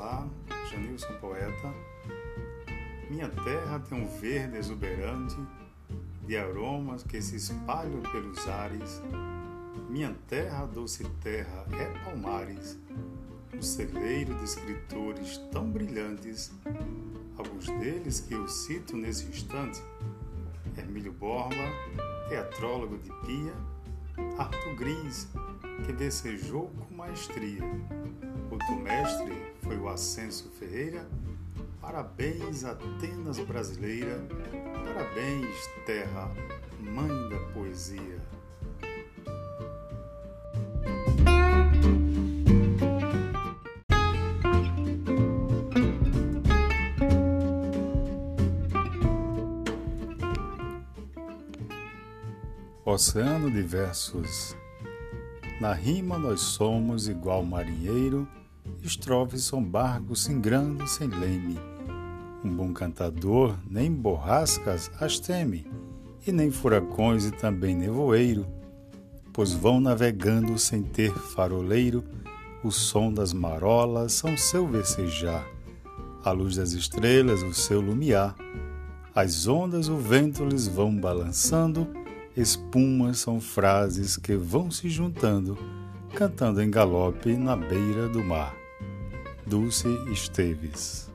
Olá, Janilson Poeta. Minha terra tem um verde exuberante de aromas que se espalham pelos ares. Minha terra, doce terra, é Palmares, um celeiro de escritores tão brilhantes, alguns deles que eu cito nesse instante: Hermílio Borba, teatrólogo de Pia, Arthur Gris, que becejou com maestria. Outro mestre foi o Ascenso Ferreira, Parabéns, Atenas brasileira, parabéns, terra, mãe da poesia. Oceano de versos. Na rima nós somos igual marinheiro, estrofes são barcos singrando sem leme. Um bom cantador nem borrascas as teme, e nem furacões e também nevoeiro, pois vão navegando sem ter faroleiro, o som das marolas são seu versejar, a luz das estrelas o seu lumiar, as ondas o vento lhes vão balançando, espumas são frases que vão se juntando, cantando em galope na beira do mar. Dulce Esteves